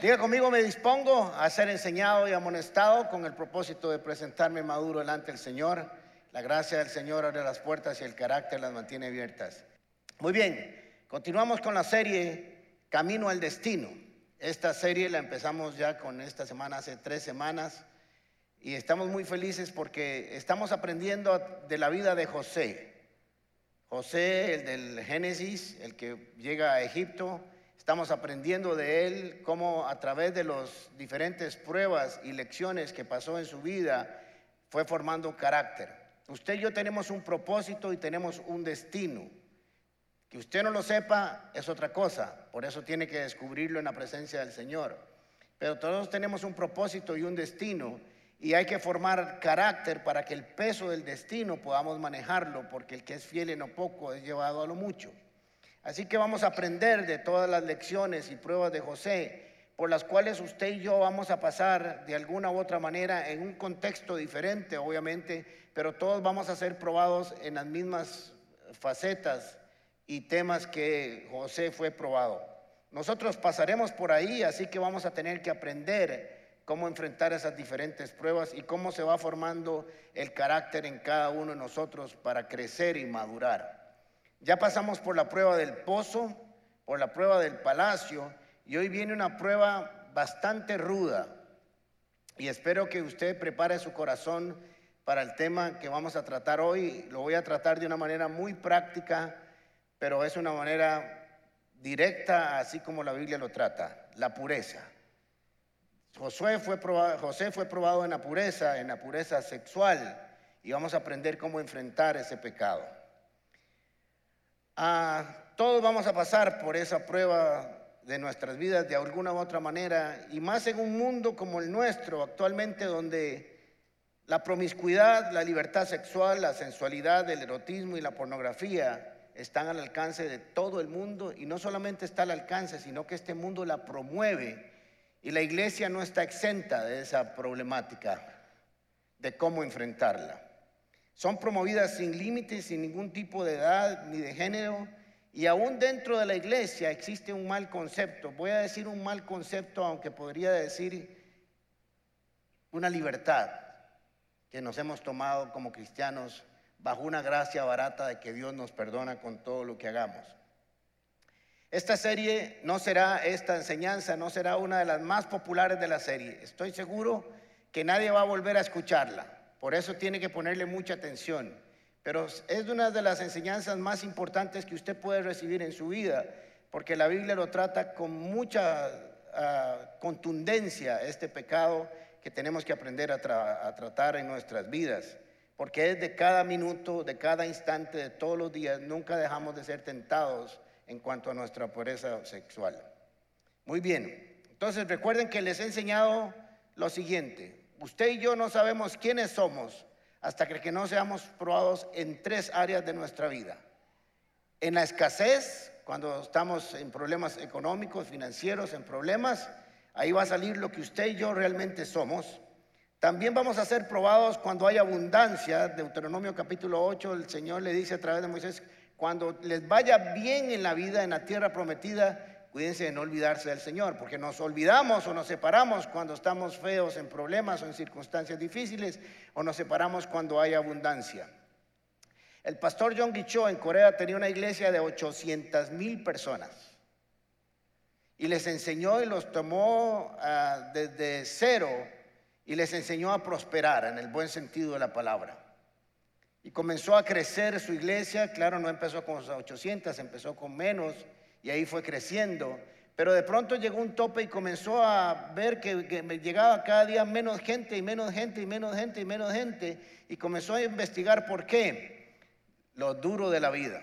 Diga conmigo, me dispongo a ser enseñado y amonestado con el propósito de presentarme maduro delante del Señor. La gracia del Señor abre las puertas y el carácter las mantiene abiertas. Muy bien, continuamos con la serie Camino al Destino. Esta serie la empezamos ya con esta semana, hace tres semanas, y estamos muy felices porque estamos aprendiendo de la vida de José. José, el del Génesis, el que llega a Egipto, Estamos aprendiendo de él cómo a través de las diferentes pruebas y lecciones que pasó en su vida fue formando carácter. Usted y yo tenemos un propósito y tenemos un destino. Que usted no lo sepa es otra cosa, por eso tiene que descubrirlo en la presencia del Señor. Pero todos tenemos un propósito y un destino y hay que formar carácter para que el peso del destino podamos manejarlo, porque el que es fiel en lo poco es llevado a lo mucho. Así que vamos a aprender de todas las lecciones y pruebas de José, por las cuales usted y yo vamos a pasar de alguna u otra manera en un contexto diferente, obviamente, pero todos vamos a ser probados en las mismas facetas y temas que José fue probado. Nosotros pasaremos por ahí, así que vamos a tener que aprender cómo enfrentar esas diferentes pruebas y cómo se va formando el carácter en cada uno de nosotros para crecer y madurar. Ya pasamos por la prueba del pozo, por la prueba del palacio y hoy viene una prueba bastante ruda. Y espero que usted prepare su corazón para el tema que vamos a tratar hoy. Lo voy a tratar de una manera muy práctica, pero es una manera directa, así como la Biblia lo trata, la pureza. Fue probado, José fue probado en la pureza, en la pureza sexual, y vamos a aprender cómo enfrentar ese pecado. Ah, todos vamos a pasar por esa prueba de nuestras vidas de alguna u otra manera, y más en un mundo como el nuestro actualmente, donde la promiscuidad, la libertad sexual, la sensualidad, el erotismo y la pornografía están al alcance de todo el mundo, y no solamente está al alcance, sino que este mundo la promueve, y la iglesia no está exenta de esa problemática, de cómo enfrentarla. Son promovidas sin límites, sin ningún tipo de edad ni de género. Y aún dentro de la iglesia existe un mal concepto. Voy a decir un mal concepto, aunque podría decir una libertad que nos hemos tomado como cristianos bajo una gracia barata de que Dios nos perdona con todo lo que hagamos. Esta serie no será, esta enseñanza no será una de las más populares de la serie. Estoy seguro que nadie va a volver a escucharla. Por eso tiene que ponerle mucha atención. Pero es una de las enseñanzas más importantes que usted puede recibir en su vida, porque la Biblia lo trata con mucha ah, contundencia, este pecado que tenemos que aprender a, a tratar en nuestras vidas. Porque es de cada minuto, de cada instante, de todos los días, nunca dejamos de ser tentados en cuanto a nuestra pureza sexual. Muy bien, entonces recuerden que les he enseñado lo siguiente, usted y yo no sabemos quiénes somos hasta que no seamos probados en tres áreas de nuestra vida. En la escasez, cuando estamos en problemas económicos, financieros, en problemas, ahí va a salir lo que usted y yo realmente somos. También vamos a ser probados cuando hay abundancia. Deuteronomio capítulo 8, el Señor le dice a través de Moisés, cuando les vaya bien en la vida, en la tierra prometida, cuídense de no olvidarse del Señor, porque nos olvidamos o nos separamos cuando estamos feos en problemas o en circunstancias difíciles, o nos separamos cuando hay abundancia. El pastor John Cho en Corea tenía una iglesia de 800 mil personas y les enseñó y los tomó ah, desde cero y les enseñó a prosperar en el buen sentido de la palabra. Y comenzó a crecer su iglesia, claro, no empezó con 800, empezó con menos y ahí fue creciendo. Pero de pronto llegó un tope y comenzó a ver que, llegaba cada día menos gente y menos gente y menos gente y menos gente. Y comenzó a investigar por qué. Lo duro de la vida.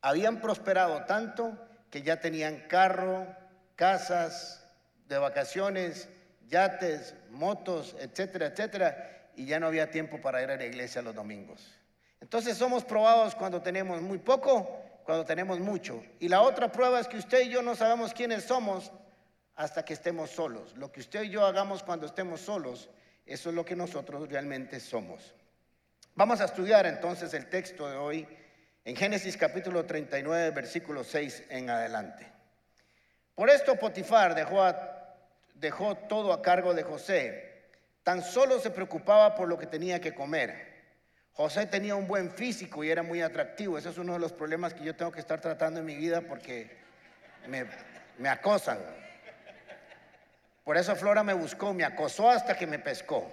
Habían prosperado tanto que ya tenían carro, casas de vacaciones, yates, motos, etcétera, etcétera. Y ya no había tiempo para ir a la iglesia los domingos. Entonces somos probados cuando tenemos muy poco cuando tenemos mucho. Y la otra prueba es que usted y yo no sabemos quiénes somos hasta que estemos solos. Lo que usted y yo hagamos cuando estemos solos, eso es lo que nosotros realmente somos. Vamos a estudiar entonces el texto de hoy en Génesis capítulo 39, versículo 6 en adelante. Por esto Potifar dejó dejó todo a cargo de José. Tan solo se preocupaba por lo que tenía que comer. José tenía un buen físico y era muy atractivo. Ese es uno de los problemas que yo tengo que estar tratando en mi vida porque me, acosan. Por eso Flora me buscó, me acosó hasta que me pescó.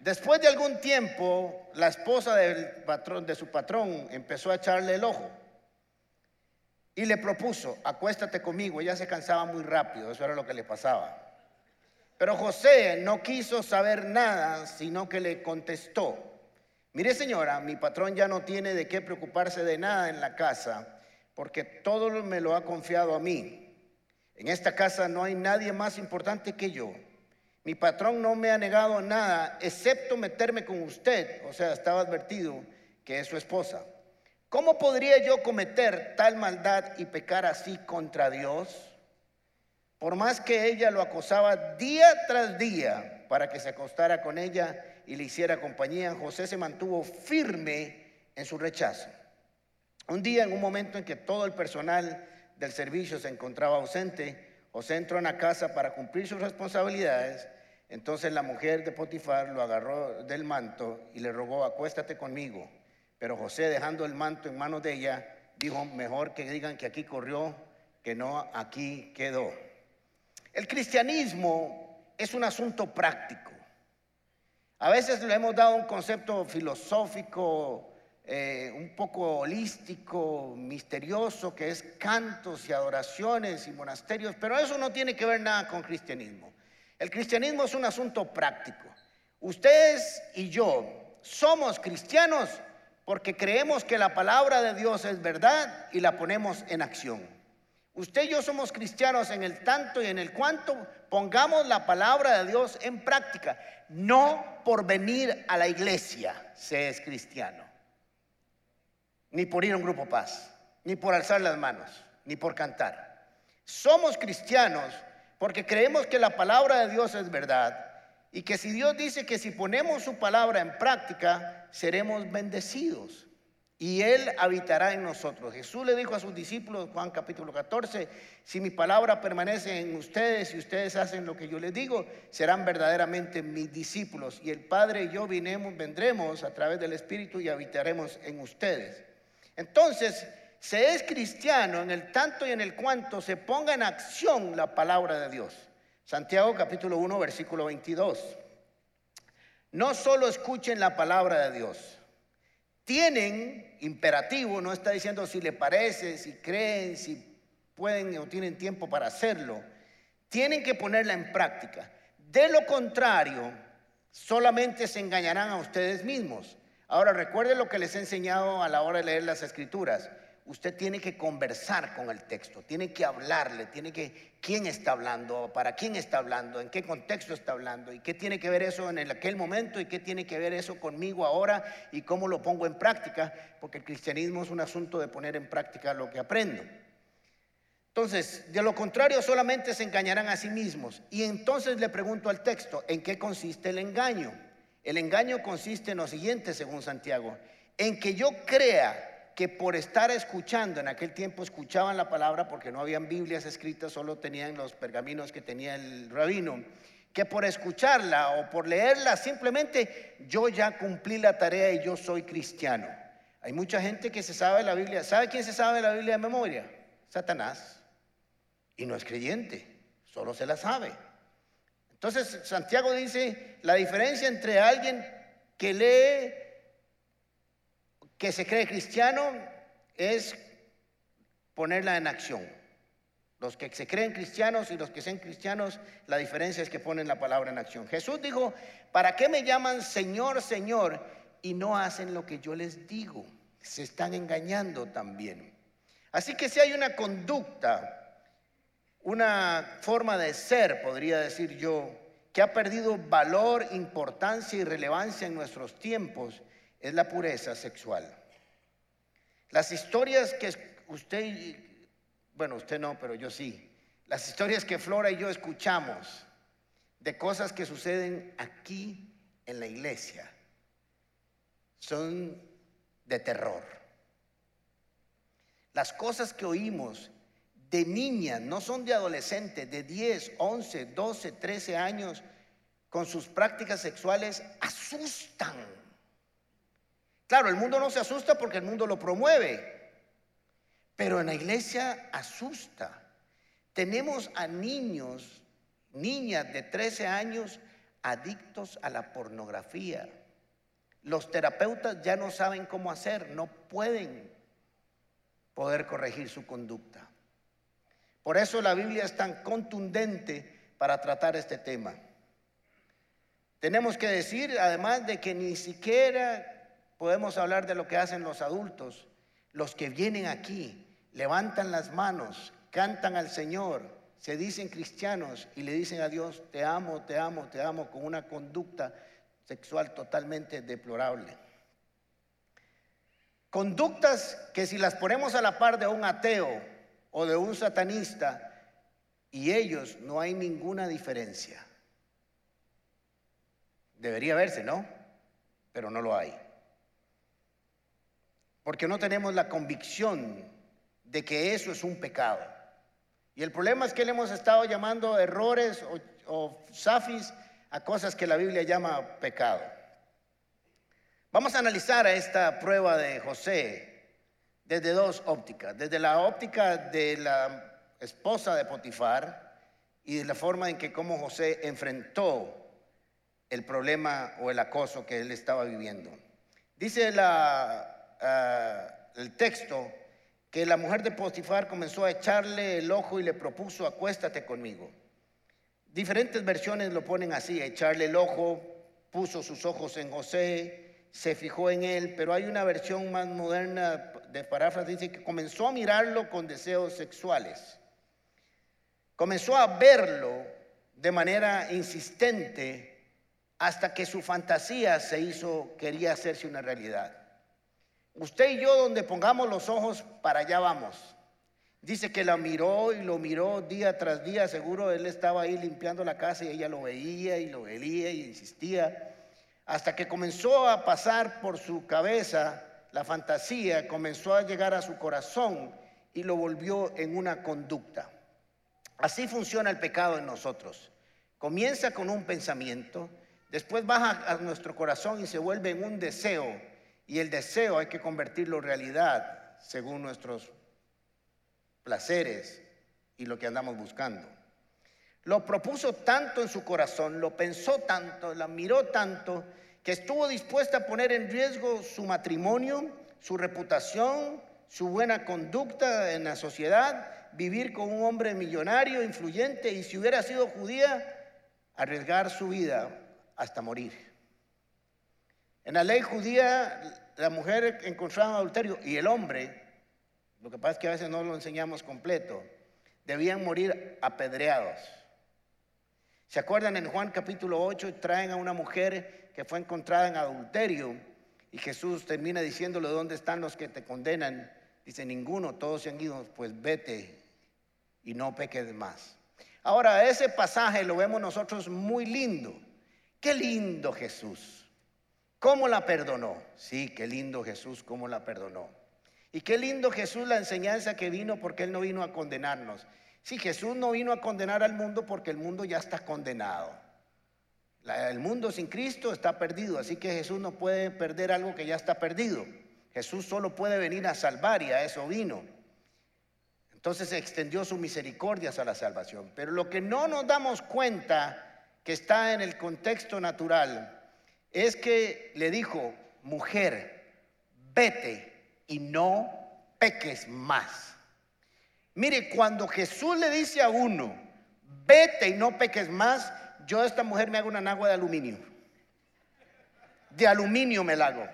Después de algún tiempo, la esposa de su patrón empezó a echarle el ojo y le propuso, acuéstate conmigo. Ella se cansaba muy rápido, eso era lo que le pasaba. Pero José no quiso saber nada, sino que le contestó, mire señora, mi patrón ya no tiene de qué preocuparse de nada en la casa, porque todo me lo ha confiado a mí. En esta casa no hay nadie más importante que yo. Mi patrón no me ha negado nada, excepto meterme con usted. O sea, estaba advertido que es su esposa. ¿Cómo podría yo cometer tal maldad y pecar así contra Dios? Por más que ella lo acosaba día tras día para que se acostara con ella y le hiciera compañía, José se mantuvo firme en su rechazo. Un día, en un momento en que todo el personal del servicio se encontraba ausente, José entró en la casa para cumplir sus responsabilidades entonces la mujer de Potifar lo agarró del manto y le rogó, acuéstate conmigo. Pero José, dejando el manto en manos de ella, dijo, mejor que digan que aquí corrió, que no aquí quedó. El cristianismo es un asunto práctico. A veces le hemos dado un concepto filosófico, eh, un poco holístico, misterioso, que es cantos y adoraciones y monasterios, pero eso no tiene que ver nada con cristianismo. El cristianismo es un asunto práctico. Ustedes y yo somos cristianos porque creemos que la palabra de Dios es verdad y la ponemos en acción. Usted y yo somos cristianos en el tanto y en el cuanto pongamos la palabra de Dios en práctica. No por venir a la iglesia se es cristiano, ni por ir a un grupo paz, ni por alzar las manos, ni por cantar. Somos cristianos porque creemos que la palabra de Dios es verdad y que si Dios dice que si ponemos su palabra en práctica, seremos bendecidos y Él habitará en nosotros. Jesús le dijo a sus discípulos, Juan capítulo 14, si mi palabra permanece en ustedes y ustedes hacen lo que yo les digo, serán verdaderamente mis discípulos. Y el Padre y yo vinemos, vendremos a través del Espíritu y habitaremos en ustedes. Entonces, se es cristiano en el tanto y en el cuanto se ponga en acción la palabra de Dios. Santiago capítulo 1 versículo 22. No solo escuchen la palabra de Dios, tienen imperativo, no está diciendo si le parece, si creen, si pueden o tienen tiempo para hacerlo, tienen que ponerla en práctica. De lo contrario, solamente se engañarán a ustedes mismos. Ahora recuerden lo que les he enseñado a la hora de leer las escrituras usted tiene que conversar con el texto, tiene que hablarle, tiene que, quién está hablando, para quién está hablando, en qué contexto está hablando, y qué tiene que ver eso en aquel momento, y qué tiene que ver eso conmigo ahora, y cómo lo pongo en práctica, porque el cristianismo es un asunto de poner en práctica lo que aprendo. Entonces, de lo contrario, solamente se engañarán a sí mismos. Y entonces le pregunto al texto, ¿en qué consiste el engaño? El engaño consiste en lo siguiente, según Santiago, en que yo crea que por estar escuchando, en aquel tiempo escuchaban la palabra porque no habían Biblias escritas, solo tenían los pergaminos que tenía el rabino, que por escucharla o por leerla simplemente yo ya cumplí la tarea y yo soy cristiano. Hay mucha gente que se sabe la Biblia. ¿Sabe quién se sabe la Biblia de memoria? Satanás. Y no es creyente, solo se la sabe. Entonces Santiago dice la diferencia entre alguien que lee que se cree cristiano es ponerla en acción. Los que se creen cristianos y los que sean cristianos, la diferencia es que ponen la palabra en acción. Jesús dijo, ¿para qué me llaman Señor, Señor y no hacen lo que yo les digo? Se están engañando también. Así que si hay una conducta, una forma de ser, podría decir yo, que ha perdido valor, importancia y relevancia en nuestros tiempos, es la pureza sexual. Las historias que usted, bueno, usted no, pero yo sí, las historias que Flora y yo escuchamos de cosas que suceden aquí en la iglesia son de terror. Las cosas que oímos de niñas, no son de adolescentes, de 10, 11, 12, 13 años, con sus prácticas sexuales, asustan. Claro, el mundo no se asusta porque el mundo lo promueve, pero en la iglesia asusta. Tenemos a niños, niñas de 13 años adictos a la pornografía. Los terapeutas ya no saben cómo hacer, no pueden poder corregir su conducta. Por eso la Biblia es tan contundente para tratar este tema. Tenemos que decir, además de que ni siquiera podemos hablar de lo que hacen los adultos, los que vienen aquí, levantan las manos, cantan al Señor, se dicen cristianos y le dicen a Dios, te amo, te amo, te amo, con una conducta sexual totalmente deplorable. Conductas que si las ponemos a la par de un ateo o de un satanista y ellos no hay ninguna diferencia. Debería verse, ¿no? Pero no lo hay. Porque no tenemos la convicción de que eso es un pecado. Y el problema es que le hemos estado llamando errores o, o safis a cosas que la Biblia llama pecado. Vamos a analizar esta prueba de José desde dos ópticas. Desde la óptica de la esposa de Potifar y de la forma en que como José enfrentó el problema o el acoso que él estaba viviendo. Dice la, ah, el texto que la mujer de Potifar comenzó a echarle el ojo y le propuso, acuéstate conmigo. Diferentes versiones lo ponen así, echarle el ojo, puso sus ojos en José, se fijó en él, pero hay una versión más moderna de paráfrasis, dice que comenzó a mirarlo con deseos sexuales. Comenzó a verlo de manera insistente hasta que su fantasía se hizo, quería hacerse una realidad. Usted y yo, donde pongamos los ojos, para allá vamos. Dice que la miró y lo miró día tras día, seguro él estaba ahí limpiando la casa y ella lo veía y lo veía y insistía, hasta que comenzó a pasar por su cabeza la fantasía, comenzó a llegar a su corazón y lo volvió en una conducta. Así funciona el pecado en nosotros. Comienza con un pensamiento, después baja a nuestro corazón y se vuelve en un deseo, y el deseo hay que convertirlo en realidad según nuestros placeres y lo que andamos buscando. Lo propuso tanto en su corazón, lo pensó tanto, la miró tanto, que estuvo dispuesta a poner en riesgo su matrimonio, su reputación, su buena conducta en la sociedad, vivir con un hombre millonario, influyente, y si hubiera sido judía, arriesgar su vida hasta morir. En la ley judía, la mujer encontraba adulterio y el hombre lo que pasa es que a veces no lo enseñamos completo. Debían morir apedreados. ¿Se acuerdan en Juan capítulo 8? Traen a una mujer que fue encontrada en adulterio y Jesús termina diciéndole, ¿dónde están los que te condenan? Dice, ninguno, todos se han ido, pues vete y no peques más. Ahora, ese pasaje lo vemos nosotros muy lindo. Qué lindo Jesús. ¿Cómo la perdonó? Sí, qué lindo Jesús, cómo la perdonó. Y qué lindo Jesús la enseñanza que vino porque Él no vino a condenarnos. Sí, Jesús no vino a condenar al mundo porque el mundo ya está condenado. el mundo sin Cristo está perdido, así que Jesús no puede perder algo que ya está perdido. Jesús solo puede venir a salvar y a eso vino. Entonces extendió su misericordia a la salvación. Pero lo que no nos damos cuenta que está en el contexto natural es que le dijo, mujer, vete y no peques más. Mire, cuando Jesús le dice a uno, vete y no peques más, yo a esta mujer me hago una nagua de aluminio. De aluminio me la hago.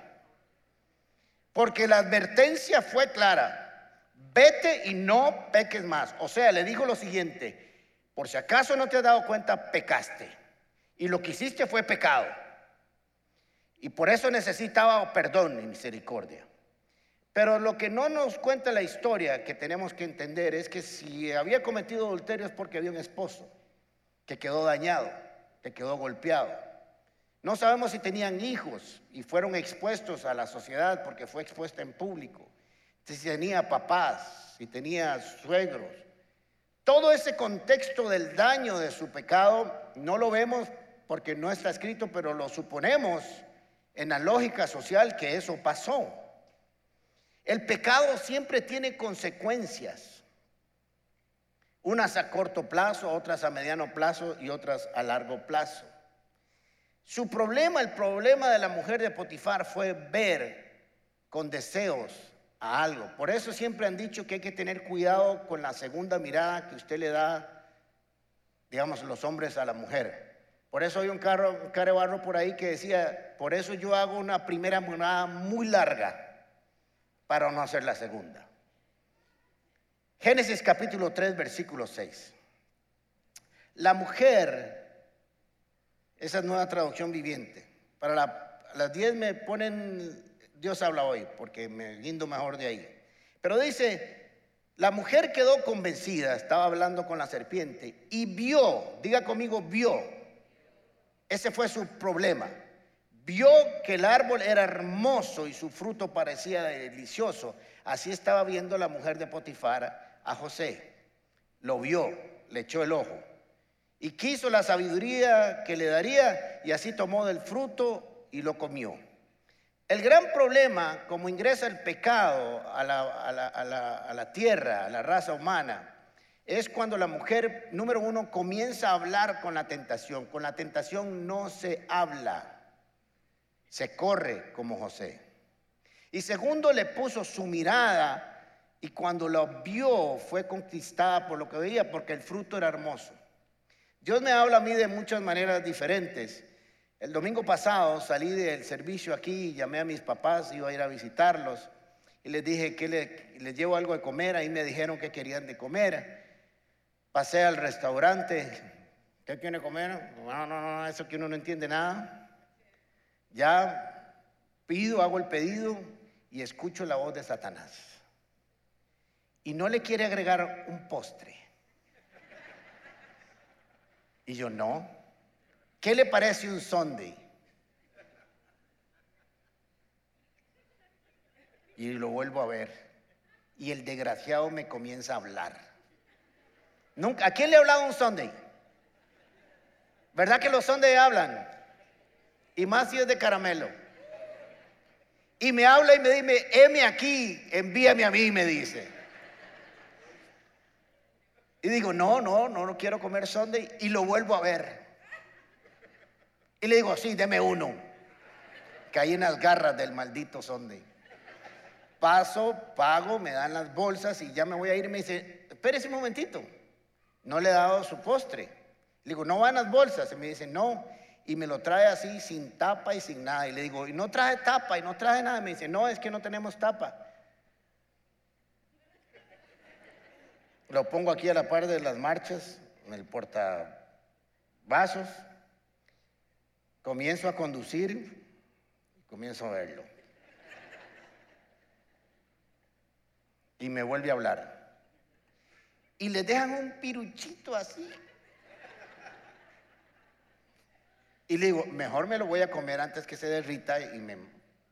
Porque la advertencia fue clara. Vete y no peques más. O sea, le dijo lo siguiente, por si acaso no te has dado cuenta, pecaste. Y lo que hiciste fue pecado. Y por eso necesitaba perdón y misericordia. Pero lo que no nos cuenta la historia que tenemos que entender es que si había cometido adulterio es porque había un esposo que quedó dañado, que quedó golpeado. No sabemos si tenían hijos y fueron expuestos a la sociedad porque fue expuesta en público. Si tenía papás, si tenía suegros, Todo ese contexto del daño de su pecado no lo vemos porque no está escrito, pero lo suponemos en la lógica social que eso pasó. El pecado siempre tiene consecuencias, unas a corto plazo, otras a mediano plazo y otras a largo plazo. Su problema, el problema de la mujer de Potifar fue ver con deseos a algo. Por eso siempre han dicho que hay que tener cuidado con la segunda mirada que usted le da, digamos, los hombres a la mujer. Por eso hay un carro, un carro barro por ahí que decía, por eso yo hago una primera mirada muy larga para no hacer la segunda. Génesis capítulo 3, versículo 6. La mujer, esa es nueva traducción viviente. Para las 10 me ponen Dios habla hoy, porque me guindo mejor de ahí. Pero dice, la mujer quedó convencida, estaba hablando con la serpiente, y vio, diga conmigo, vio. Ese fue su problema. Vio que el árbol era hermoso y su fruto parecía delicioso. Así estaba viendo la mujer de Potifar a José. Lo vio, le echó el ojo. Y quiso la sabiduría que le daría y así tomó del fruto y lo comió. El gran problema, como ingresa el pecado a la, tierra, a la raza humana, es cuando la mujer, número uno, comienza a hablar con la tentación. Con la tentación no se habla, se corre como José. Y segundo, le puso su mirada y cuando lo vio fue conquistada por lo que veía, porque el fruto era hermoso. Dios me habla a mí de muchas maneras diferentes. El domingo pasado salí del servicio aquí, llamé a mis papás, iba a ir a visitarlos y les dije que les llevo algo de comer, ahí me dijeron que querían de comer. Pasé al restaurante, ¿qué quiere comer? No, no, no, eso que uno no entiende nada. Ya pido, hago el pedido y escucho la voz de Satanás. Y no le quiere agregar un postre. Y yo no. ¿Qué le parece un Sunday? Y lo vuelvo a ver. Y el desgraciado me comienza a hablar. ¿A quién le ha hablado un Sunday? ¿Verdad que los Sunday hablan? Y más si es de caramelo. Y me habla y me dice, heme aquí, envíame a mí, me dice. Y digo, no, no, no, no quiero comer Sunday. Y lo vuelvo a ver. Y le digo, sí, deme uno. Caí en las garras del maldito sonde. Paso, pago, me dan las bolsas y ya me voy a ir. Y me dice, espérese un momentito. No le he dado su postre. Le digo, no van las bolsas. Y me dice, no. Y me lo trae así, sin tapa y sin nada. Y le digo, y no traje tapa y no traje nada. me dice, no, es que no tenemos tapa. Lo pongo aquí a la par de las marchas, en el portavasos. Comienzo a conducir y comienzo a verlo. Y me vuelve a hablar. Y le dejan un piruchito así. Y le digo, mejor me lo voy a comer antes que se derrita y me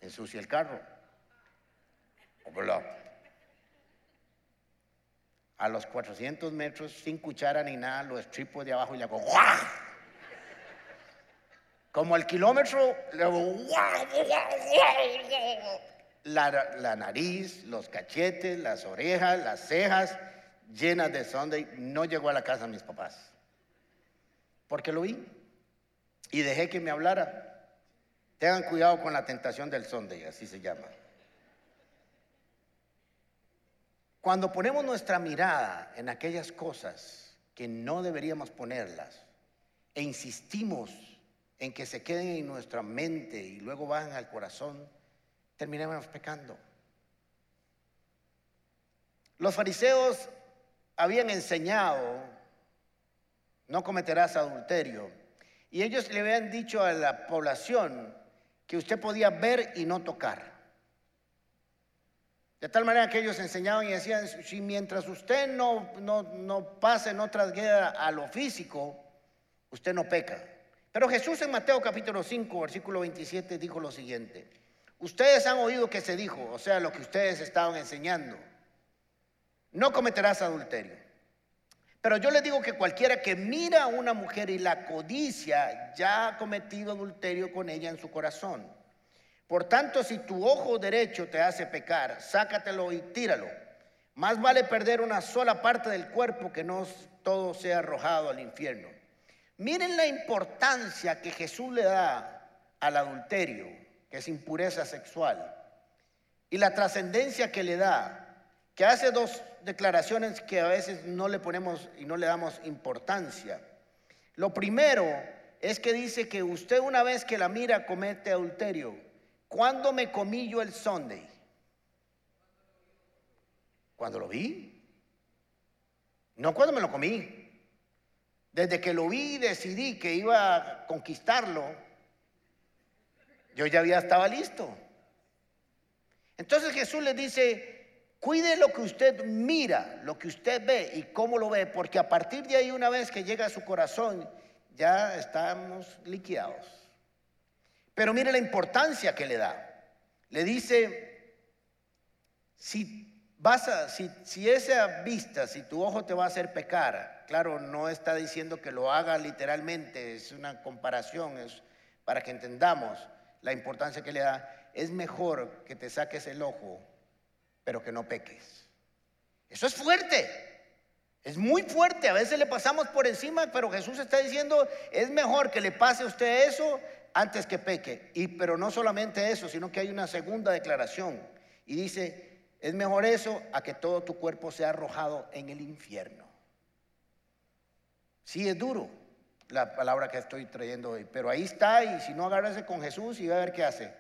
ensucie el carro. A los 400 metros, sin cuchara ni nada, lo estripo de abajo y le hago ¡guau! Como el kilómetro, la, nariz, los cachetes, las orejas, las cejas llenas de Sunday, no llegó a la casa de mis papás. Porque lo vi y dejé que me hablara. Tengan cuidado con la tentación del Sunday, así se llama. Cuando ponemos nuestra mirada en aquellas cosas que no deberíamos ponerlas e insistimos en que se queden en nuestra mente y luego van al corazón, terminamos pecando. Los fariseos habían enseñado, no cometerás adulterio, y ellos le habían dicho a la población que usted podía ver y no tocar. De tal manera que ellos enseñaban y decían, si mientras usted no, no, no pase, no a lo físico, usted no peca. Pero Jesús en Mateo capítulo 5, versículo 27 dijo lo siguiente. Ustedes han oído que se dijo, o sea, lo que ustedes estaban enseñando. No cometerás adulterio. Pero yo les digo que cualquiera que mira a una mujer y la codicia ya ha cometido adulterio con ella en su corazón. Por tanto, si tu ojo derecho te hace pecar, sácatelo y tíralo. Más vale perder una sola parte del cuerpo que no todo sea arrojado al infierno. Miren la importancia que Jesús le da al adulterio, que es impureza sexual, y la trascendencia que le da, hace dos declaraciones que a veces no le ponemos y no le damos importancia. Lo primero es que dice que usted una vez que la mira comete adulterio. ¿Cuándo me comí yo el Sunday? Cuando lo vi. No cuando me lo comí. Desde que lo vi y decidí que iba a conquistarlo, yo ya había estaba listo. Entonces Jesús le dice, Cuide lo que usted mira, lo que usted ve y cómo lo ve, porque a partir de ahí, una vez que llega a su corazón, ya estamos liquidados. Pero mire la importancia que le da. Le dice, si vas a, si, si esa vista, si tu ojo te va a hacer pecar, claro, no está diciendo que lo haga literalmente, es una comparación, es para que entendamos la importancia que le da. Es mejor que te saques el ojo pero que no peques. Eso es fuerte. Es muy fuerte. A veces le pasamos por encima, pero Jesús está diciendo, es mejor que le pase a usted eso antes que peque. Y pero no solamente eso, sino que hay una segunda declaración y dice, es mejor eso a que todo tu cuerpo sea arrojado en el infierno. Sí es duro la palabra que estoy trayendo hoy, pero ahí está y si no agárrese con Jesús y va a ver qué hace.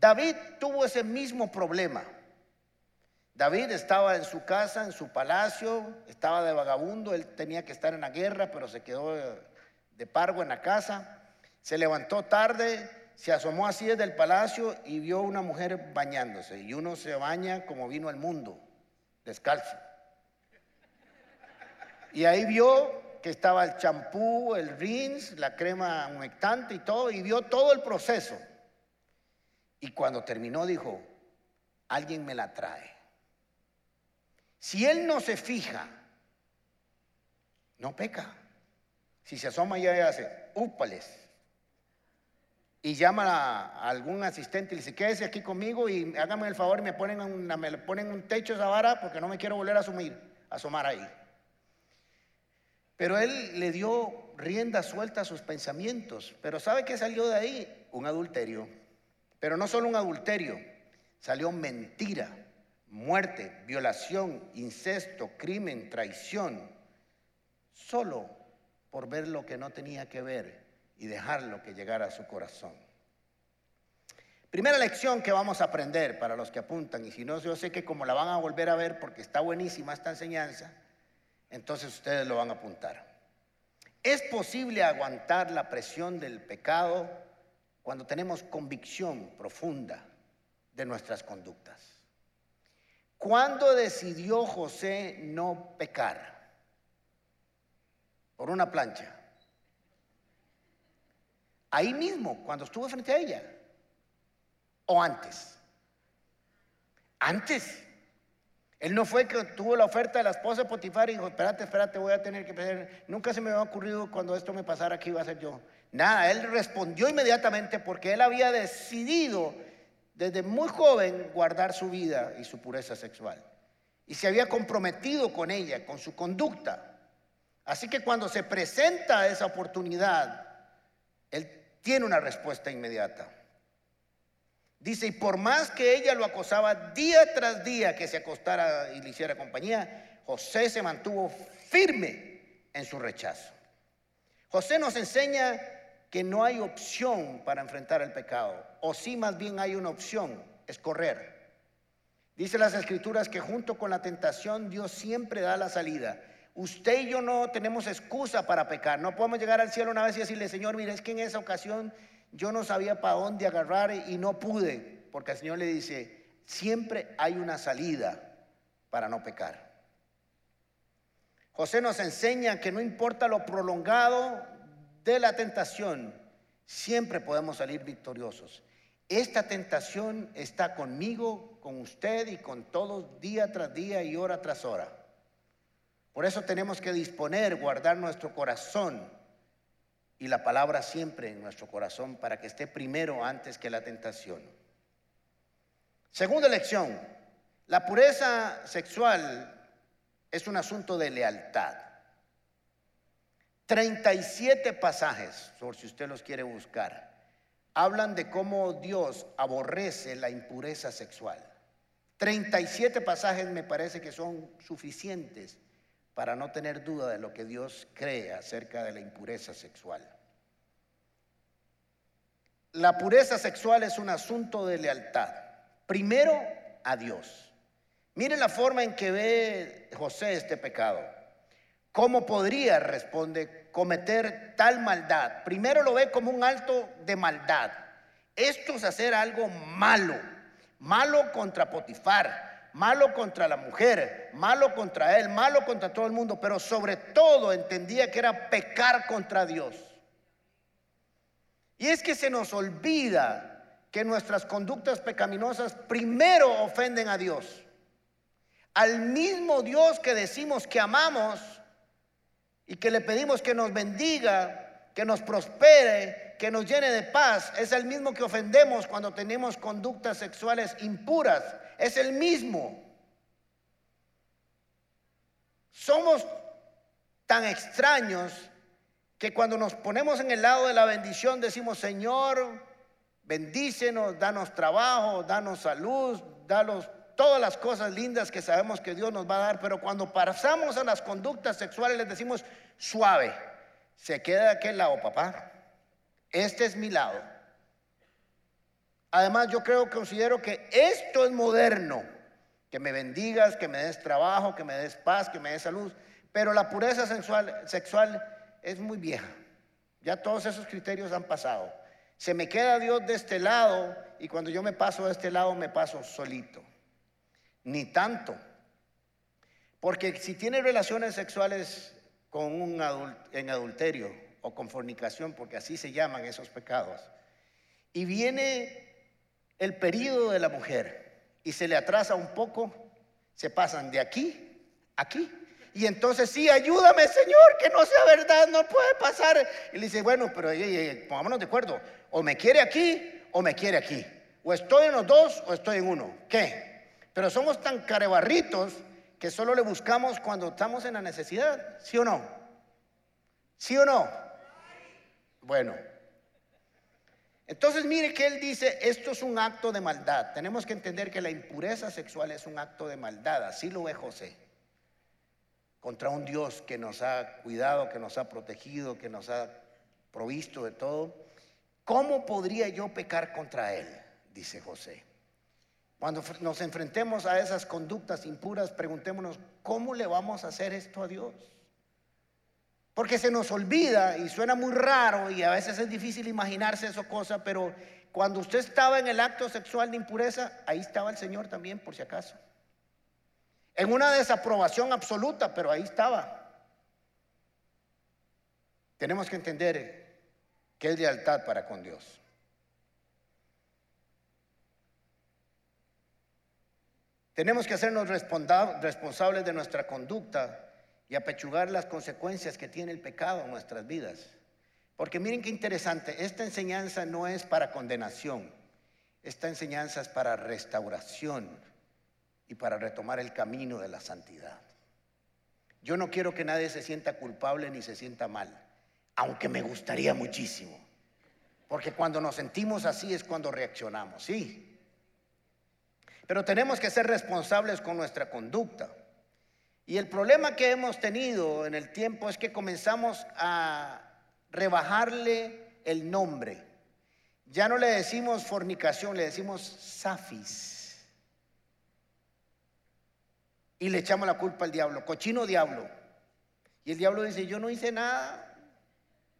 David tuvo ese mismo problema. David estaba en su casa, en su palacio, estaba de vagabundo, él tenía que estar en la guerra, pero se quedó de pargo en la casa. Se levantó tarde, se asomó así desde el palacio y vio una mujer bañándose. Y uno se baña como vino al mundo, descalzo. Y ahí vio que estaba el champú, el rinse, la crema humectante y todo, y vio todo el proceso. Y cuando terminó dijo, alguien me la trae. Si él no se fija, no peca. Si se asoma ya hace, úpales. Y llama a algún asistente y le dice, quédese aquí conmigo y hágame el favor y me ponen, ponen un techo esa vara porque no me quiero volver a asumir, a asomar ahí. Pero él le dio rienda suelta a sus pensamientos. Pero ¿sabe qué salió de ahí? Un adulterio. Pero no solo un adulterio, salió mentira, muerte, violación, incesto, crimen, traición, solo por ver lo que no tenía que ver y dejarlo que llegara a su corazón. Primera lección que vamos a aprender para los que apuntan, y si no, yo sé que como la van a volver a ver porque está buenísima esta enseñanza, entonces ustedes lo van a apuntar. ¿Es posible aguantar la presión del pecado cuando tenemos convicción profunda de nuestras conductas. ¿Cuándo decidió José no pecar? Por una plancha. Ahí mismo, cuando estuvo frente a ella. ¿O antes? Antes. Él no fue que tuvo la oferta de la esposa de Potifar y dijo, espérate, espérate, voy a tener que. Nunca se me había ocurrido cuando esto me pasara, que iba a ser yo? Nada, él respondió inmediatamente porque él había decidido desde muy joven guardar su vida y su pureza sexual. Y se había comprometido con ella, con su conducta. Así que cuando se presenta esa oportunidad, él tiene una respuesta inmediata. Dice, y por más que ella lo acosaba día tras día que se acostara y le hiciera compañía, José se mantuvo firme en su rechazo. José nos enseña que no hay opción para enfrentar el pecado, o sí más bien hay una opción, es correr. Dice las escrituras que junto con la tentación Dios siempre da la salida. Usted y yo no tenemos excusa para pecar, no podemos llegar al cielo una vez y decirle, Señor, mire, es que en esa ocasión yo no sabía para dónde agarrar y no pude, porque el Señor le dice, siempre hay una salida para no pecar. José nos enseña que no importa lo prolongado de la tentación, siempre podemos salir victoriosos. Esta tentación está conmigo, con usted y con todos día tras día y hora tras hora. Por eso tenemos que disponer, guardar nuestro corazón y la palabra siempre en nuestro corazón para que esté primero antes que la tentación. Segunda lección, la pureza sexual es un asunto de lealtad. 37 pasajes, por si usted los quiere buscar, hablan de cómo Dios aborrece la impureza sexual. 37 pasajes me parece que son suficientes para no tener duda de lo que Dios cree acerca de la impureza sexual. La pureza sexual es un asunto de lealtad. Primero a Dios. Mire la forma en que ve José este pecado. ¿Cómo podría, responde, cometer tal maldad? Primero lo ve como un alto de maldad. Esto es hacer algo malo, malo contra Potifar, malo contra la mujer, malo contra él, malo contra todo el mundo, pero sobre todo entendía que era pecar contra Dios. Y es que se nos olvida que nuestras conductas pecaminosas primero ofenden a Dios. Al mismo Dios que decimos que amamos y que le pedimos que nos bendiga, que nos prospere, que nos llene de paz, es el mismo que ofendemos cuando tenemos conductas sexuales impuras. Es el mismo. Somos tan extraños que cuando nos ponemos en el lado de la bendición decimos, Señor, bendícenos, danos trabajo, danos salud, danos todas las cosas lindas que sabemos que Dios nos va a dar, pero cuando pasamos a las conductas sexuales les decimos suave, se queda de aquel lado, papá. Este es mi lado. Además, yo creo, considero que esto es moderno, que me bendigas, que me des trabajo, que me des paz, que me des salud, pero la pureza sexual, sexual es muy vieja. Ya todos esos criterios han pasado. Se me queda Dios de este lado y cuando yo me paso de este lado me paso solito. Ni tanto. Porque si tiene relaciones sexuales con un en adulterio o con fornicación, porque así se llaman esos pecados, y viene el periodo de la mujer y se le atrasa un poco, se pasan de aquí a aquí y entonces sí, ayúdame Señor, que no sea verdad, no puede pasar. Y le dice, bueno, pero pongámonos de acuerdo, o me quiere aquí o me quiere aquí. O estoy en los dos o estoy en uno. ¿Qué? Pero somos tan carebarritos que solo le buscamos cuando estamos en la necesidad, ¿sí o no? ¿Sí o no? Bueno. Entonces mire que él dice, esto es un acto de maldad. Tenemos que entender que la impureza sexual es un acto de maldad, así lo ve José contra un Dios que nos ha cuidado, que nos ha protegido, que nos ha provisto de todo, ¿cómo podría yo pecar contra Él? Dice José. Cuando nos enfrentemos a esas conductas impuras, preguntémonos, ¿cómo le vamos a hacer esto a Dios? Porque se nos olvida y suena muy raro y a veces es difícil imaginarse esa cosa, pero cuando usted estaba en el acto sexual de impureza, ahí estaba el Señor también, por si acaso en una desaprobación absoluta, pero ahí estaba. Tenemos que entender que es lealtad para con Dios. Tenemos que hacernos responsables de nuestra conducta y apechugar las consecuencias que tiene el pecado en nuestras vidas. Porque miren qué interesante, esta enseñanza no es para condenación, esta enseñanza es para restauración, y para retomar el camino de la santidad. Yo no quiero que nadie se sienta culpable ni se sienta mal, aunque me gustaría muchísimo. Porque cuando nos sentimos así es cuando reaccionamos, sí. Pero tenemos que ser responsables con nuestra conducta. Y el problema que hemos tenido en el tiempo es que comenzamos a rebajarle el nombre. Ya no le decimos fornicación, le decimos safis y le echamos la culpa al diablo, cochino diablo. Y el diablo dice, yo no hice nada.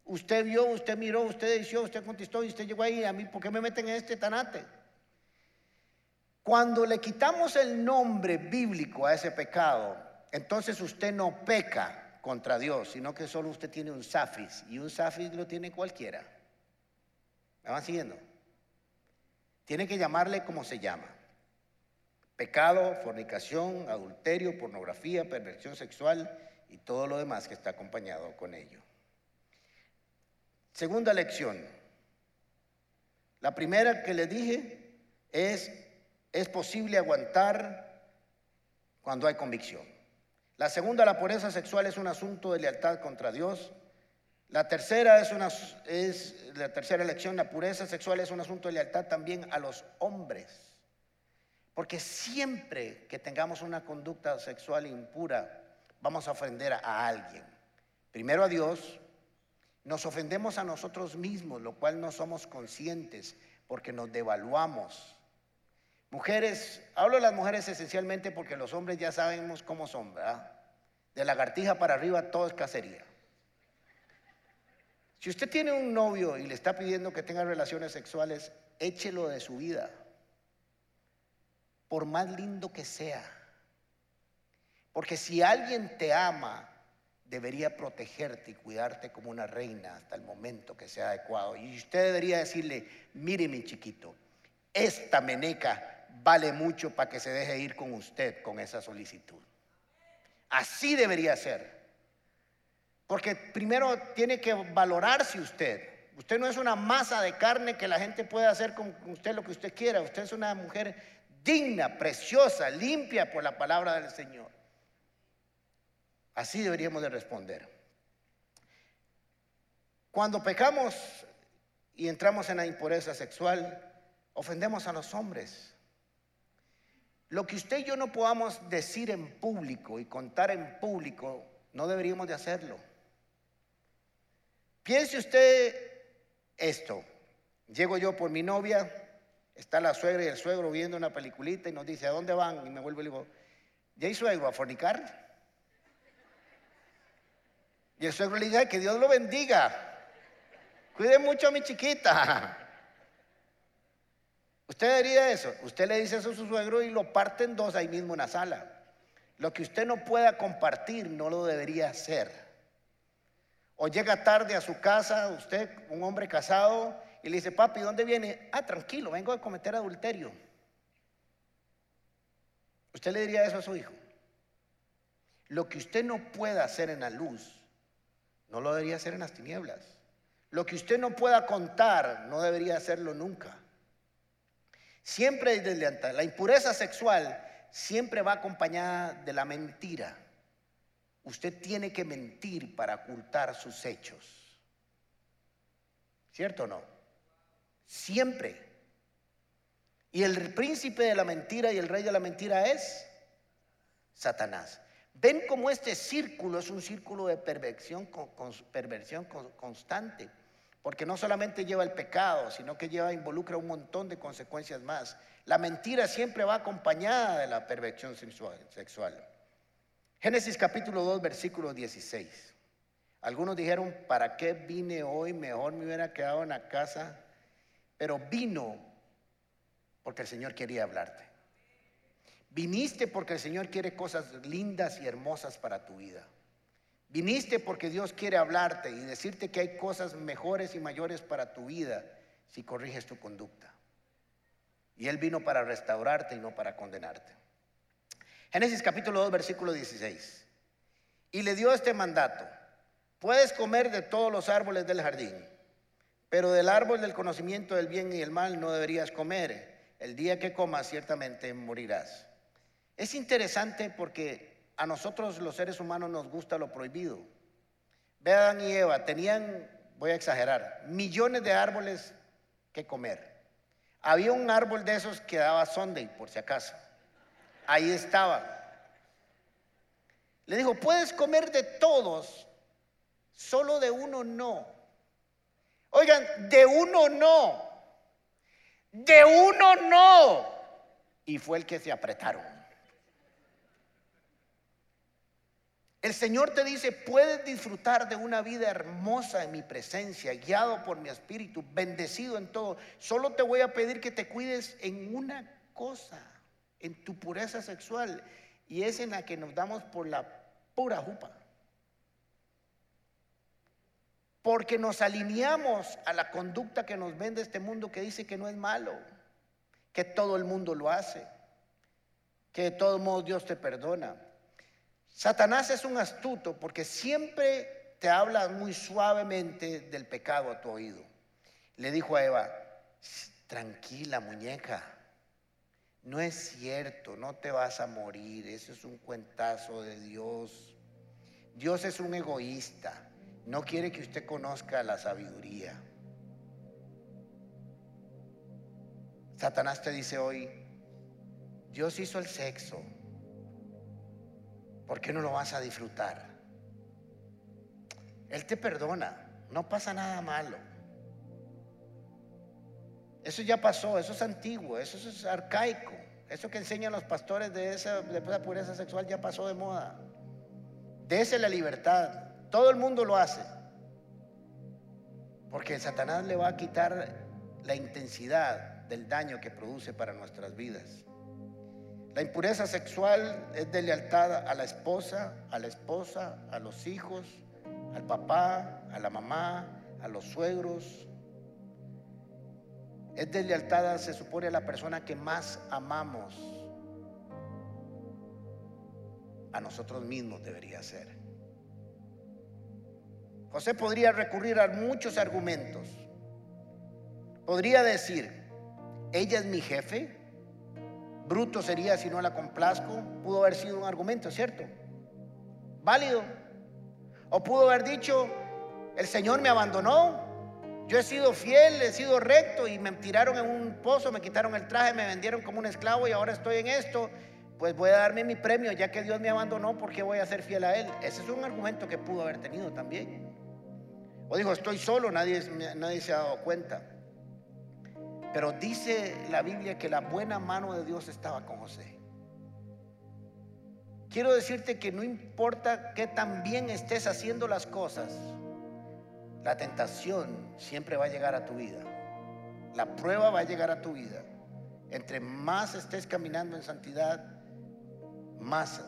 Usted vio, usted miró, usted dijo, usted contestó y usted llegó ahí. A mí, ¿por qué me meten en este tanate? Cuando le quitamos el nombre bíblico a ese pecado, entonces usted no peca contra Dios, sino que solo usted tiene un safis. Y un safis lo tiene cualquiera. ¿Me van siguiendo? Tiene que llamarle como se llama. Pecado, fornicación, adulterio, pornografía, perversión sexual, y todo lo demás que está acompañado con ello. Segunda lección. La primera que le dije es, es posible aguantar cuando hay convicción. La segunda, la pureza sexual es un asunto de lealtad contra Dios. La tercera es una es la tercera lección, la pureza sexual es un asunto de lealtad también a los hombres. Porque siempre que tengamos una conducta sexual impura, vamos a ofender a alguien. Primero a Dios, nos ofendemos a nosotros mismos, lo cual no somos conscientes porque nos devaluamos. Mujeres, hablo de las mujeres esencialmente porque los hombres ya sabemos cómo son, ¿verdad? De lagartija para arriba todo es cacería. Si usted tiene un novio y le está pidiendo que tenga relaciones sexuales, échelo de su vida, por más lindo que sea. Porque si alguien te ama, debería protegerte y cuidarte como una reina hasta el momento que sea adecuado. Y usted debería decirle, mire mi chiquito, esta meneca vale mucho para que se deje ir con usted con esa solicitud. Así debería ser. Porque primero tiene que valorarse usted. Usted no es una masa de carne que la gente puede hacer con usted lo que usted quiera. Usted es una mujer digna, preciosa, limpia por la palabra del Señor. Así deberíamos de responder. Cuando pecamos y entramos en la impureza sexual, ofendemos a los hombres. Lo que usted y yo no podamos decir en público y contar en público, no deberíamos de hacerlo. Piense usted esto. Llego yo por mi novia, está la suegra y el suegro viendo una peliculita y nos dice, ¿a dónde van? Y me vuelvo y le digo, ¿ya hay suegro a fornicar? Y el suegro le dice, que Dios lo bendiga. Cuide mucho a mi chiquita. Usted diría eso. Usted le dice eso a su suegro y lo parte en dos ahí mismo en la sala. Lo que usted no pueda compartir no lo debería hacer. O llega tarde a su casa, usted, un hombre casado, y le dice, papi, ¿dónde viene? Ah, tranquilo, vengo a cometer adulterio. ¿Usted le diría eso a su hijo? Lo que usted no pueda hacer en la luz, no lo debería hacer en las tinieblas. Lo que usted no pueda contar, no debería hacerlo nunca. Siempre hay deslealtad. La impureza sexual siempre va acompañada de la mentira. Usted tiene que mentir para ocultar sus hechos. ¿Cierto o no? Siempre. Y el príncipe de la mentira y el rey de la mentira es Satanás. Ven cómo este círculo es un círculo de perversión, con, perversión constante, porque no solamente lleva el pecado, sino que lleva, involucra un montón de consecuencias más. La mentira siempre va acompañada de la perversión sexual. Génesis capítulo 2, versículo 16. Algunos dijeron, ¿para qué vine hoy? Mejor me hubiera quedado en la casa. Pero vino porque el Señor quería hablarte. Viniste porque el Señor quiere cosas lindas y hermosas para tu vida. Viniste porque Dios quiere hablarte y decirte que hay cosas mejores y mayores para tu vida si corriges tu conducta. Y Él vino para restaurarte y no para condenarte. Génesis capítulo 2, versículo 16. Y le dio este mandato. Puedes comer de todos los árboles del jardín, pero del árbol del conocimiento del bien y el mal no deberías comer. El día que comas ciertamente morirás. Es interesante porque a nosotros los seres humanos nos gusta lo prohibido. Vean y Eva tenían, voy a exagerar, millones de árboles que comer. Había un árbol de esos que daba Sunday, por si acaso. Ahí estaba. Le dijo, puedes comer de todos, solo de uno no. Oigan, de uno no. De uno no. Y fue el que se apretaron. El Señor te dice, puedes disfrutar de una vida hermosa en mi presencia, guiado por mi espíritu, bendecido en todo. Solo te voy a pedir que te cuides en una cosa, en tu pureza sexual, y es en la que nos damos por la pura jupa. Porque nos alineamos a la conducta que nos vende este mundo que dice que no es malo, que todo el mundo lo hace, que de todos modos Dios te perdona. Satanás es un astuto porque siempre te habla muy suavemente del pecado a tu oído. Le dijo a Eva, tranquila muñeca, no es cierto, no te vas a morir, eso es un cuentazo de Dios. Dios es un egoísta, no quiere que usted conozca la sabiduría. Satanás te dice hoy, Dios hizo el sexo, ¿por qué no lo vas a disfrutar? Él te perdona, no pasa nada malo. Eso ya pasó, eso es antiguo, eso es arcaico. Eso que enseñan los pastores de esa, de pureza sexual ya pasó de moda. Dese la libertad. Todo el mundo lo hace. Porque Satanás le va a quitar la intensidad del daño que produce para nuestras vidas. La impureza sexual es de lealtad a la esposa, a la esposa, a los hijos, al papá, a la mamá, a los suegros. Es de lealtad, se supone, a la persona que más amamos. A nosotros mismos debería ser. José podría recurrir a muchos argumentos. Podría decir, ella es mi jefe, bruto sería si no la complazco. Pudo haber sido un argumento, ¿cierto? Válido. O pudo haber dicho, el Señor me abandonó. Yo he sido fiel, he sido recto y me tiraron en un pozo, me quitaron el traje, me vendieron como un esclavo y ahora estoy en esto. Pues voy a darme mi premio, ya que Dios me abandonó, ¿por qué voy a ser fiel a Él? Ese es un argumento que pudo haber tenido también. O dijo, estoy solo, nadie, nadie se ha dado cuenta. Pero dice la Biblia que la buena mano de Dios estaba con José. Quiero decirte que no importa que tan bien estés haciendo las cosas, la tentación siempre va a llegar a tu vida. La prueba va a llegar a tu vida. Entre más estés caminando en santidad, más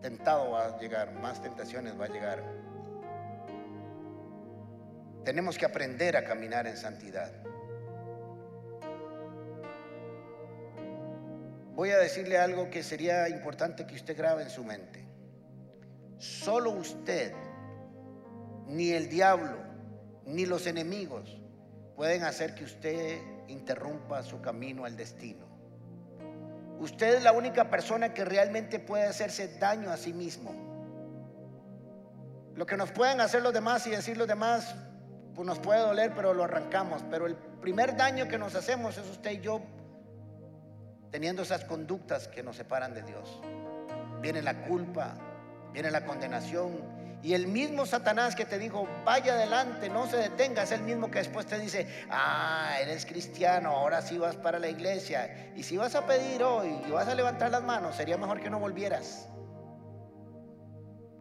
tentado va a llegar, más tentaciones va a llegar. Tenemos que aprender a caminar en santidad. Voy a decirle algo que sería importante que usted grabe en su mente. Solo usted, ni el diablo, ni los enemigos pueden hacer que usted interrumpa su camino al destino. Usted es la única persona que realmente puede hacerse daño a sí mismo. Lo que nos pueden hacer los demás y decir los demás, pues nos puede doler, pero lo arrancamos. Pero el primer daño que nos hacemos es usted y yo teniendo esas conductas que nos separan de Dios. Viene la culpa, viene la condenación. Y el mismo Satanás que te dijo, vaya adelante, no se detenga, es el mismo que después te dice, ah, eres cristiano, ahora sí vas para la iglesia. Y si vas a pedir hoy y vas a levantar las manos, sería mejor que no volvieras.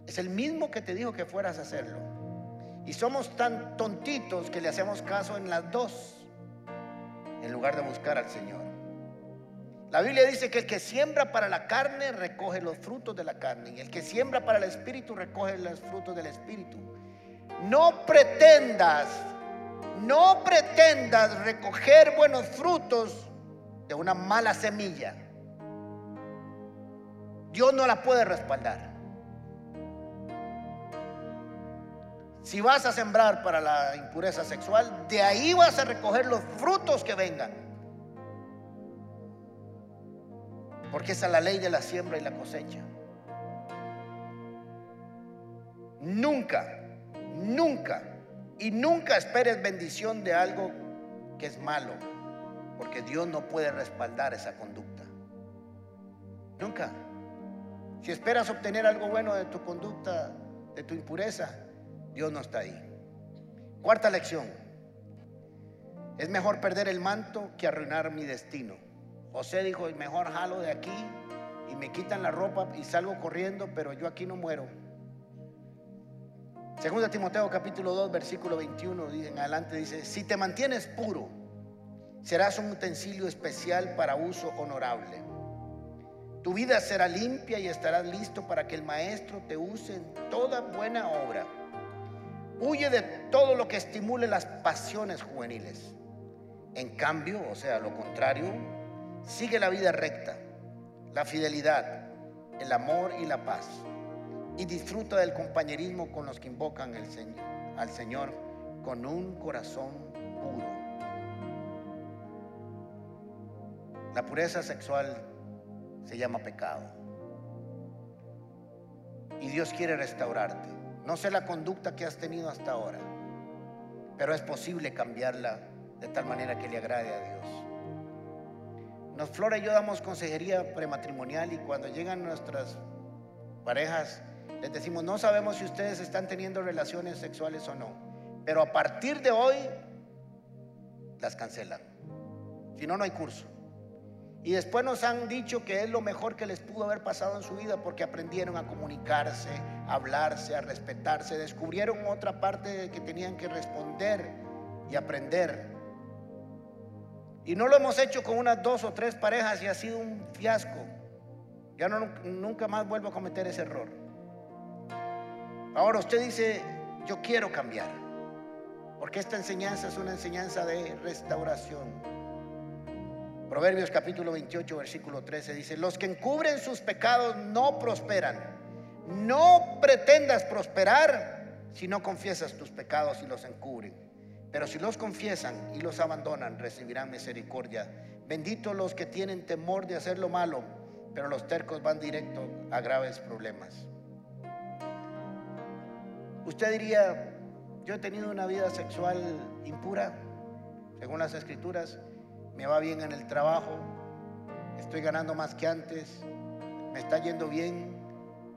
Es el mismo que te dijo que fueras a hacerlo. Y somos tan tontitos que le hacemos caso en las dos, en lugar de buscar al Señor. La Biblia dice que el que siembra para la carne recoge los frutos de la carne y el que siembra para el espíritu recoge los frutos del espíritu. No pretendas, no pretendas recoger buenos frutos de una mala semilla. Dios no la puede respaldar. Si vas a sembrar para la impureza sexual, de ahí vas a recoger los frutos que vengan. Porque esa es la ley de la siembra y la cosecha. Nunca, nunca y nunca esperes bendición de algo que es malo, porque Dios no puede respaldar esa conducta. Nunca. Si esperas obtener algo bueno de tu conducta, de tu impureza, Dios no está ahí. Cuarta lección. Es mejor perder el manto que arruinar mi destino. José dijo, mejor jalo de aquí y me quitan la ropa y salgo corriendo, pero yo aquí no muero. Segunda Timoteo capítulo 2, versículo 21, en adelante dice, si te mantienes puro, serás un utensilio especial para uso honorable. Tu vida será limpia y estarás listo para que el maestro te use en toda buena obra. Huye de todo lo que estimule las pasiones juveniles. En cambio, o sea, lo contrario, Sigue la vida recta, la fidelidad, el amor y la paz. Y disfruta del compañerismo con los que invocan al Señor con un corazón puro. La pureza sexual se llama pecado. Y Dios quiere restaurarte. No sé la conducta que has tenido hasta ahora, pero es posible cambiarla de tal manera que le agrade a Dios. Nos Flora y yo damos consejería prematrimonial y cuando llegan nuestras parejas les decimos, no sabemos si ustedes están teniendo relaciones sexuales o no, pero a partir de hoy las cancelan. Si no, no hay curso. Y después nos han dicho que es lo mejor que les pudo haber pasado en su vida porque aprendieron a comunicarse, a hablarse, a respetarse, descubrieron otra parte que tenían que responder y aprender. Y no lo hemos hecho con unas dos o tres parejas y ha sido un fiasco. Ya nunca más vuelvo a cometer ese error. Ahora usted dice, yo quiero cambiar, porque esta enseñanza es una enseñanza de restauración. Proverbios capítulo 28, versículo 13 dice, los que encubren sus pecados no prosperan. No pretendas prosperar si no confiesas tus pecados y los encubren. Pero si los confiesan y los abandonan, recibirán misericordia. Benditos los que tienen temor de hacer lo malo, pero los tercos van directo a graves problemas. Usted diría, yo he tenido una vida sexual impura, según las escrituras, me va bien en el trabajo, estoy ganando más que antes, me está yendo bien.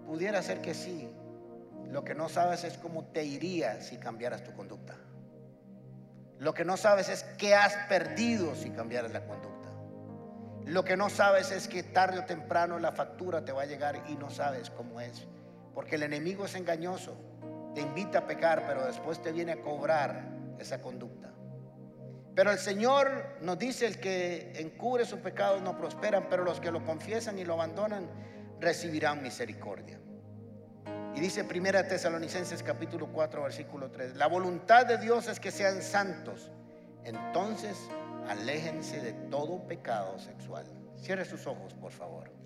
Pudiera ser que sí. Lo que no sabes es cómo te iría si cambiaras tu conducta. Lo que no sabes es qué has perdido si cambiaras la conducta. Lo que no sabes es que tarde o temprano la factura te va a llegar y no sabes cómo es. Porque el enemigo es engañoso. Te invita a pecar, pero después te viene a cobrar esa conducta. Pero el Señor nos dice, el que encubre sus pecados no prosperan, pero los que lo confiesan y lo abandonan recibirán misericordia. Dice Primera Tesalonicenses capítulo 4 versículo 3, la voluntad de Dios es que sean santos. Entonces, aléjense de todo pecado sexual. Cierre sus ojos, por favor.